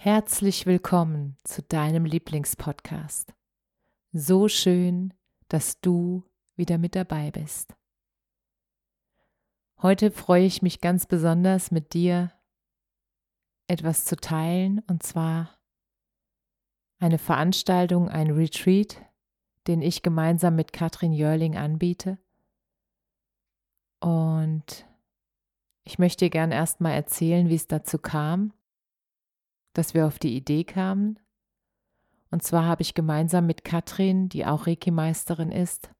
Herzlich willkommen zu deinem Lieblingspodcast. So schön, dass du wieder mit dabei bist. Heute freue ich mich ganz besonders mit dir etwas zu teilen, und zwar eine Veranstaltung, ein Retreat, den ich gemeinsam mit Katrin Jörling anbiete. Und ich möchte dir gern erstmal erzählen, wie es dazu kam, dass wir auf die Idee kamen. Und zwar habe ich gemeinsam mit Katrin, die auch Reiki-Meisterin ist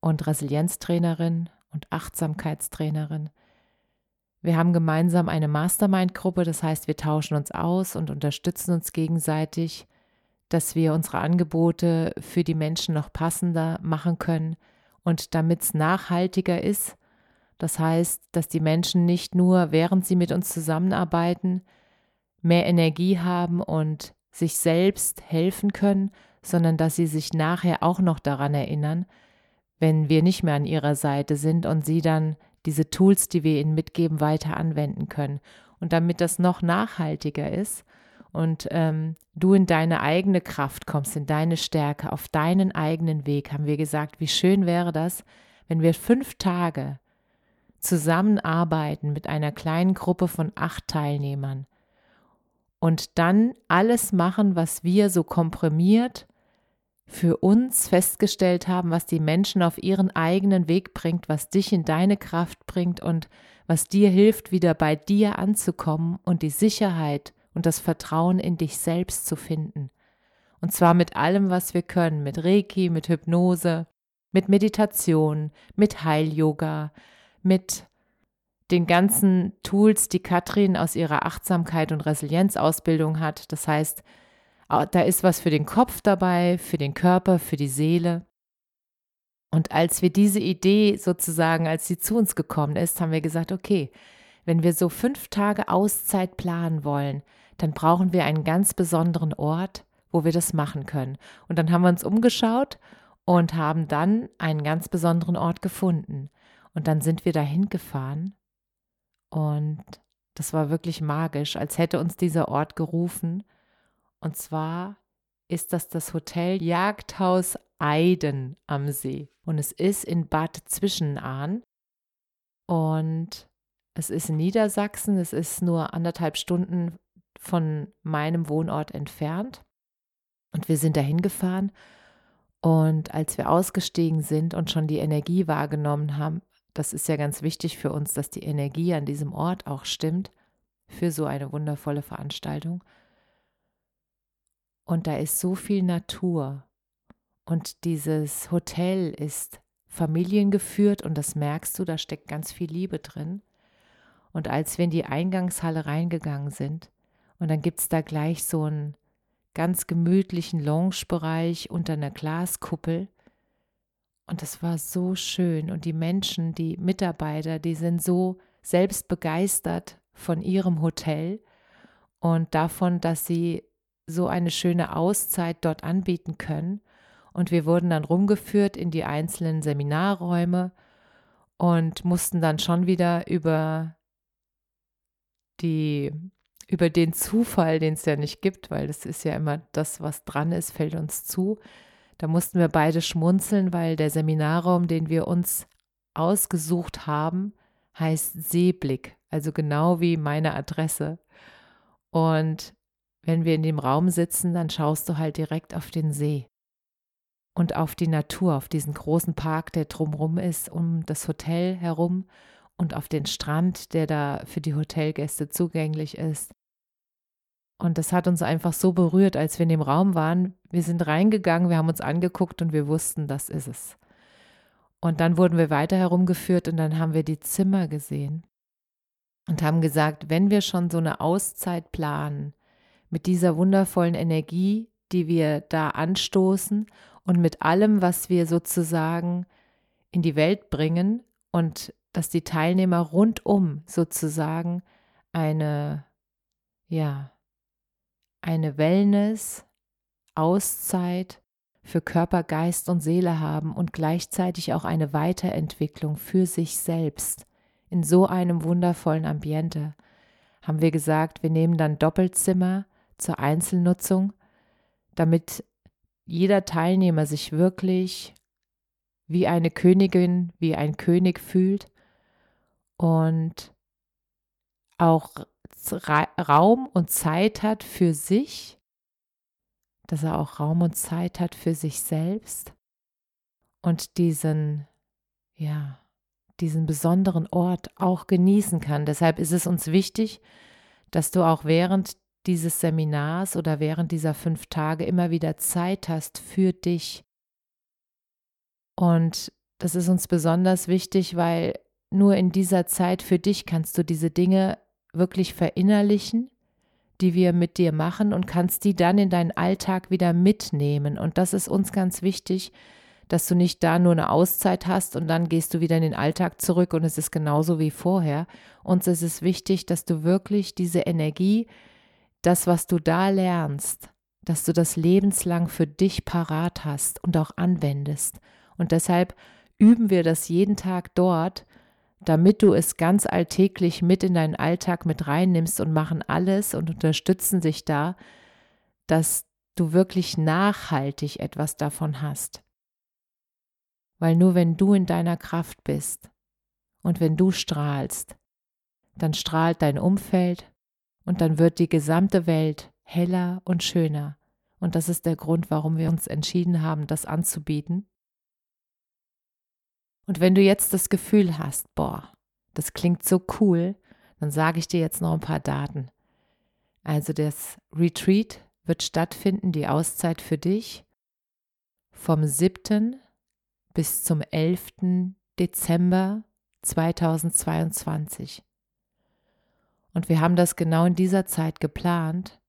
und Resilienztrainerin und Achtsamkeitstrainerin. Wir haben gemeinsam eine Mastermind-Gruppe, das heißt, wir tauschen uns aus und unterstützen uns gegenseitig, dass wir unsere Angebote für die Menschen noch passender machen können und damit es nachhaltiger ist. Das heißt, dass die Menschen nicht nur, während sie mit uns zusammenarbeiten, mehr Energie haben und sich selbst helfen können, sondern dass sie sich nachher auch noch daran erinnern, wenn wir nicht mehr an ihrer Seite sind und sie dann diese Tools, die wir ihnen mitgeben, weiter anwenden können. Und damit das noch nachhaltiger ist und ähm, du in deine eigene Kraft kommst, in deine Stärke, auf deinen eigenen Weg, haben wir gesagt, wie schön wäre das, wenn wir fünf Tage zusammenarbeiten mit einer kleinen Gruppe von acht Teilnehmern und dann alles machen, was wir so komprimiert für uns festgestellt haben, was die Menschen auf ihren eigenen Weg bringt, was dich in deine Kraft bringt und was dir hilft, wieder bei dir anzukommen und die Sicherheit und das Vertrauen in dich selbst zu finden. Und zwar mit allem, was wir können, mit Reiki, mit Hypnose, mit Meditation, mit Heil-Yoga, mit den ganzen Tools, die Katrin aus ihrer Achtsamkeit und Resilienzausbildung hat. Das heißt, da ist was für den Kopf dabei, für den Körper, für die Seele. Und als wir diese Idee sozusagen, als sie zu uns gekommen ist, haben wir gesagt, okay, wenn wir so fünf Tage Auszeit planen wollen, dann brauchen wir einen ganz besonderen Ort, wo wir das machen können. Und dann haben wir uns umgeschaut und haben dann einen ganz besonderen Ort gefunden. Und dann sind wir dahin gefahren und das war wirklich magisch, als hätte uns dieser Ort gerufen. Und zwar ist das das Hotel Jagdhaus Eiden am See. Und es ist in Bad Zwischenahn. Und es ist in Niedersachsen. Es ist nur anderthalb Stunden von meinem Wohnort entfernt. Und wir sind dahin gefahren. Und als wir ausgestiegen sind und schon die Energie wahrgenommen haben, das ist ja ganz wichtig für uns, dass die Energie an diesem Ort auch stimmt für so eine wundervolle Veranstaltung. Und da ist so viel Natur. Und dieses Hotel ist familiengeführt und das merkst du, da steckt ganz viel Liebe drin. Und als wir in die Eingangshalle reingegangen sind, und dann gibt es da gleich so einen ganz gemütlichen Lounge-Bereich unter einer Glaskuppel, und das war so schön. Und die Menschen, die Mitarbeiter, die sind so selbst begeistert von ihrem Hotel und davon, dass sie so eine schöne Auszeit dort anbieten können. Und wir wurden dann rumgeführt in die einzelnen Seminarräume und mussten dann schon wieder über die über den Zufall, den es ja nicht gibt, weil das ist ja immer das, was dran ist, fällt uns zu, da mussten wir beide schmunzeln, weil der Seminarraum, den wir uns ausgesucht haben, heißt Seeblick, also genau wie meine Adresse. Und wenn wir in dem Raum sitzen, dann schaust du halt direkt auf den See und auf die Natur, auf diesen großen Park, der drumherum ist, um das Hotel herum und auf den Strand, der da für die Hotelgäste zugänglich ist. Und das hat uns einfach so berührt, als wir in dem Raum waren. Wir sind reingegangen, wir haben uns angeguckt und wir wussten, das ist es. Und dann wurden wir weiter herumgeführt und dann haben wir die Zimmer gesehen und haben gesagt, wenn wir schon so eine Auszeit planen, mit dieser wundervollen Energie, die wir da anstoßen und mit allem, was wir sozusagen in die Welt bringen und dass die Teilnehmer rundum sozusagen eine, ja, eine Wellness, Auszeit für Körper, Geist und Seele haben und gleichzeitig auch eine Weiterentwicklung für sich selbst in so einem wundervollen Ambiente, haben wir gesagt, wir nehmen dann Doppelzimmer zur Einzelnutzung, damit jeder Teilnehmer sich wirklich wie eine Königin, wie ein König fühlt und auch Raum und Zeit hat für sich, dass er auch Raum und Zeit hat für sich selbst und diesen, ja, diesen besonderen Ort auch genießen kann. Deshalb ist es uns wichtig, dass du auch während dieses Seminars oder während dieser fünf Tage immer wieder Zeit hast für dich. Und das ist uns besonders wichtig, weil nur in dieser Zeit für dich kannst du diese Dinge wirklich verinnerlichen, die wir mit dir machen und kannst die dann in deinen Alltag wieder mitnehmen. Und das ist uns ganz wichtig, dass du nicht da nur eine Auszeit hast und dann gehst du wieder in den Alltag zurück und es ist genauso wie vorher. Uns ist es wichtig, dass du wirklich diese Energie, das, was du da lernst, dass du das lebenslang für dich parat hast und auch anwendest. Und deshalb üben wir das jeden Tag dort, damit du es ganz alltäglich mit in deinen Alltag mit reinnimmst und machen alles und unterstützen sich da, dass du wirklich nachhaltig etwas davon hast. Weil nur wenn du in deiner Kraft bist und wenn du strahlst, dann strahlt dein Umfeld und dann wird die gesamte Welt heller und schöner. Und das ist der Grund, warum wir uns entschieden haben, das anzubieten. Und wenn du jetzt das Gefühl hast, boah, das klingt so cool, dann sage ich dir jetzt noch ein paar Daten. Also das Retreat wird stattfinden, die Auszeit für dich, vom 7. bis zum 11. Dezember 2022. Und wir haben das genau in dieser Zeit geplant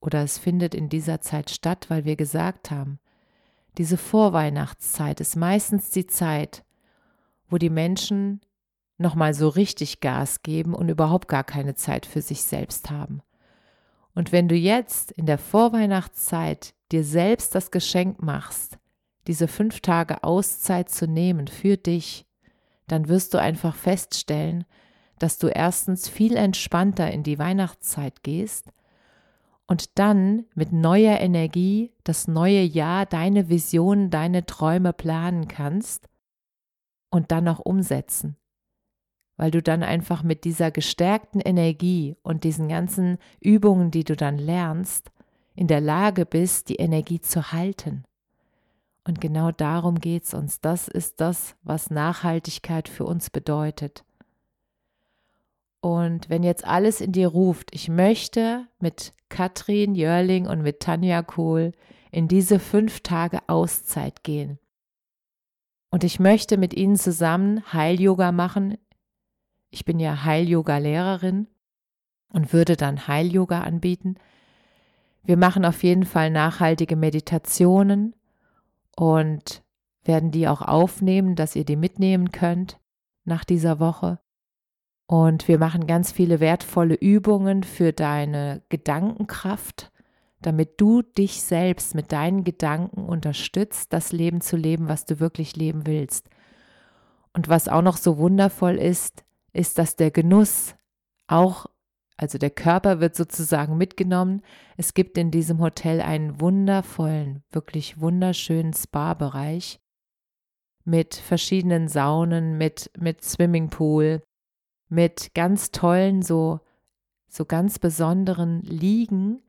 oder es findet in dieser Zeit statt, weil wir gesagt haben, diese Vorweihnachtszeit ist meistens die Zeit, wo die Menschen nochmal so richtig Gas geben und überhaupt gar keine Zeit für sich selbst haben. Und wenn du jetzt in der Vorweihnachtszeit dir selbst das Geschenk machst, diese fünf Tage Auszeit zu nehmen für dich, dann wirst du einfach feststellen, dass du erstens viel entspannter in die Weihnachtszeit gehst und dann mit neuer Energie das neue Jahr, deine Visionen, deine Träume planen kannst und dann auch umsetzen. Weil du dann einfach mit dieser gestärkten Energie und diesen ganzen Übungen, die du dann lernst, in der Lage bist, die Energie zu halten. Und genau darum geht es uns. Das ist das, was Nachhaltigkeit für uns bedeutet. Und wenn jetzt alles in dir ruft, ich möchte mit Katrin Jörling und mit Tanja Kohl in diese fünf Tage Auszeit gehen. Und ich möchte mit Ihnen zusammen Heil-Yoga machen. Ich bin ja Heil-Yoga-Lehrerin und würde dann Heil-Yoga anbieten. Wir machen auf jeden Fall nachhaltige Meditationen und werden die auch aufnehmen, dass ihr die mitnehmen könnt nach dieser Woche. Und wir machen ganz viele wertvolle Übungen für deine Gedankenkraft damit du dich selbst mit deinen Gedanken unterstützt, das Leben zu leben, was du wirklich leben willst. Und was auch noch so wundervoll ist, ist, dass der Genuss auch, also der Körper wird sozusagen mitgenommen. Es gibt in diesem Hotel einen wundervollen, wirklich wunderschönen Spa-Bereich mit verschiedenen Saunen, mit, mit Swimmingpool, mit ganz tollen, so, so ganz besonderen Liegen,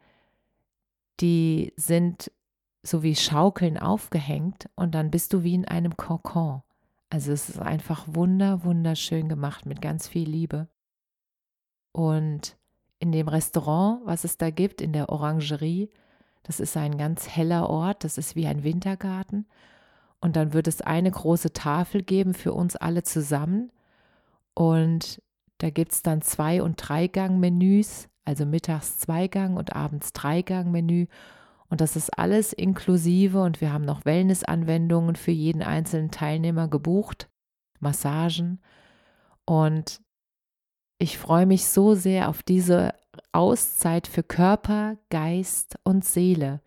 die sind so wie Schaukeln aufgehängt und dann bist du wie in einem Kokon. Also es ist einfach wunder, wunderschön gemacht mit ganz viel Liebe. Und in dem Restaurant, was es da gibt, in der Orangerie. Das ist ein ganz heller Ort, das ist wie ein Wintergarten. Und dann wird es eine große Tafel geben für uns alle zusammen. Und da gibt es dann Zwei- und Dreigang-Menüs, also mittags Zweigang und abends Dreigang-Menü. Und das ist alles inklusive und wir haben noch Wellness-Anwendungen für jeden einzelnen Teilnehmer gebucht, Massagen. Und ich freue mich so sehr auf diese Auszeit für Körper, Geist und Seele,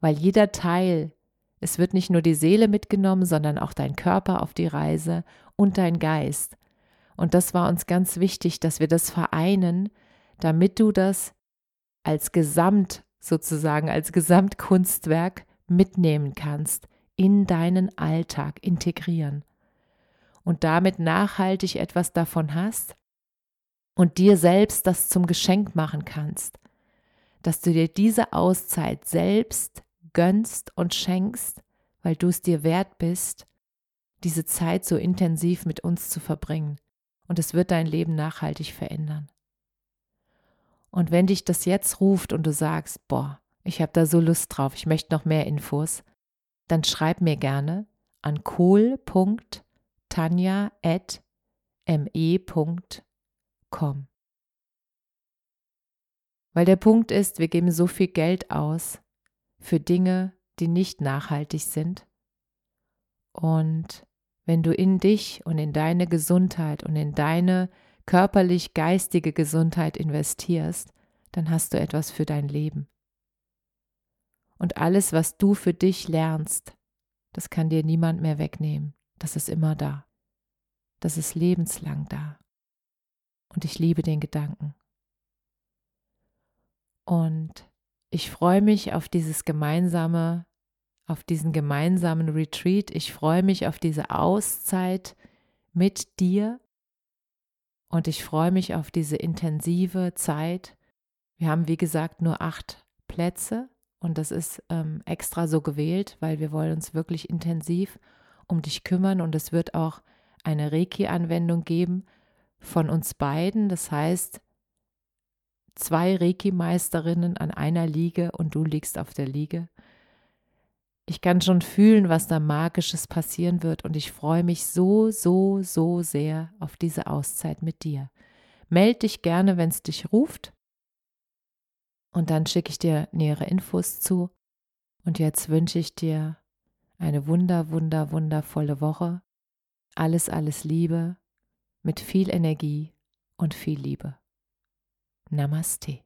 weil jeder Teil, es wird nicht nur die Seele mitgenommen, sondern auch dein Körper auf die Reise und dein Geist. Und das war uns ganz wichtig, dass wir das vereinen, damit du das als Gesamt sozusagen, als Gesamtkunstwerk mitnehmen kannst, in deinen Alltag integrieren und damit nachhaltig etwas davon hast und dir selbst das zum Geschenk machen kannst, dass du dir diese Auszeit selbst gönnst und schenkst, weil du es dir wert bist, diese Zeit so intensiv mit uns zu verbringen. Und es wird dein Leben nachhaltig verändern. Und wenn dich das jetzt ruft und du sagst, boah, ich habe da so Lust drauf, ich möchte noch mehr Infos, dann schreib mir gerne an kohl.tanja.me.com. Weil der Punkt ist, wir geben so viel Geld aus für Dinge, die nicht nachhaltig sind. Und wenn du in dich und in deine Gesundheit und in deine körperlich-geistige Gesundheit investierst, dann hast du etwas für dein Leben. Und alles, was du für dich lernst, das kann dir niemand mehr wegnehmen. Das ist immer da. Das ist lebenslang da und ich liebe den Gedanken. Und ich freue mich auf dieses gemeinsame, auf diesen gemeinsamen Retreat. Ich freue mich auf diese Auszeit mit dir und ich freue mich auf diese intensive Zeit. Wir haben, wie gesagt, nur acht Plätze und das ist ähm, extra so gewählt, weil wir wollen uns wirklich intensiv um dich kümmern und es wird auch eine Reiki-Anwendung geben, von uns beiden. Das heißt, zwei Reiki-Meisterinnen an einer Liege und du liegst auf der Liege. Ich kann schon fühlen, was da Magisches passieren wird und ich freue mich so, so, so sehr auf diese Auszeit mit dir. Meld dich gerne, wenn es dich ruft und dann schicke ich dir nähere Infos zu. Und jetzt wünsche ich dir eine wunder, wunder, wundervolle Woche. Alles, alles Liebe mit viel Energie und viel Liebe. Namaste.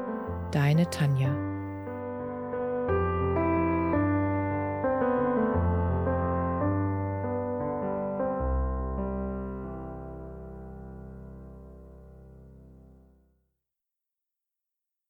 deine Tanja.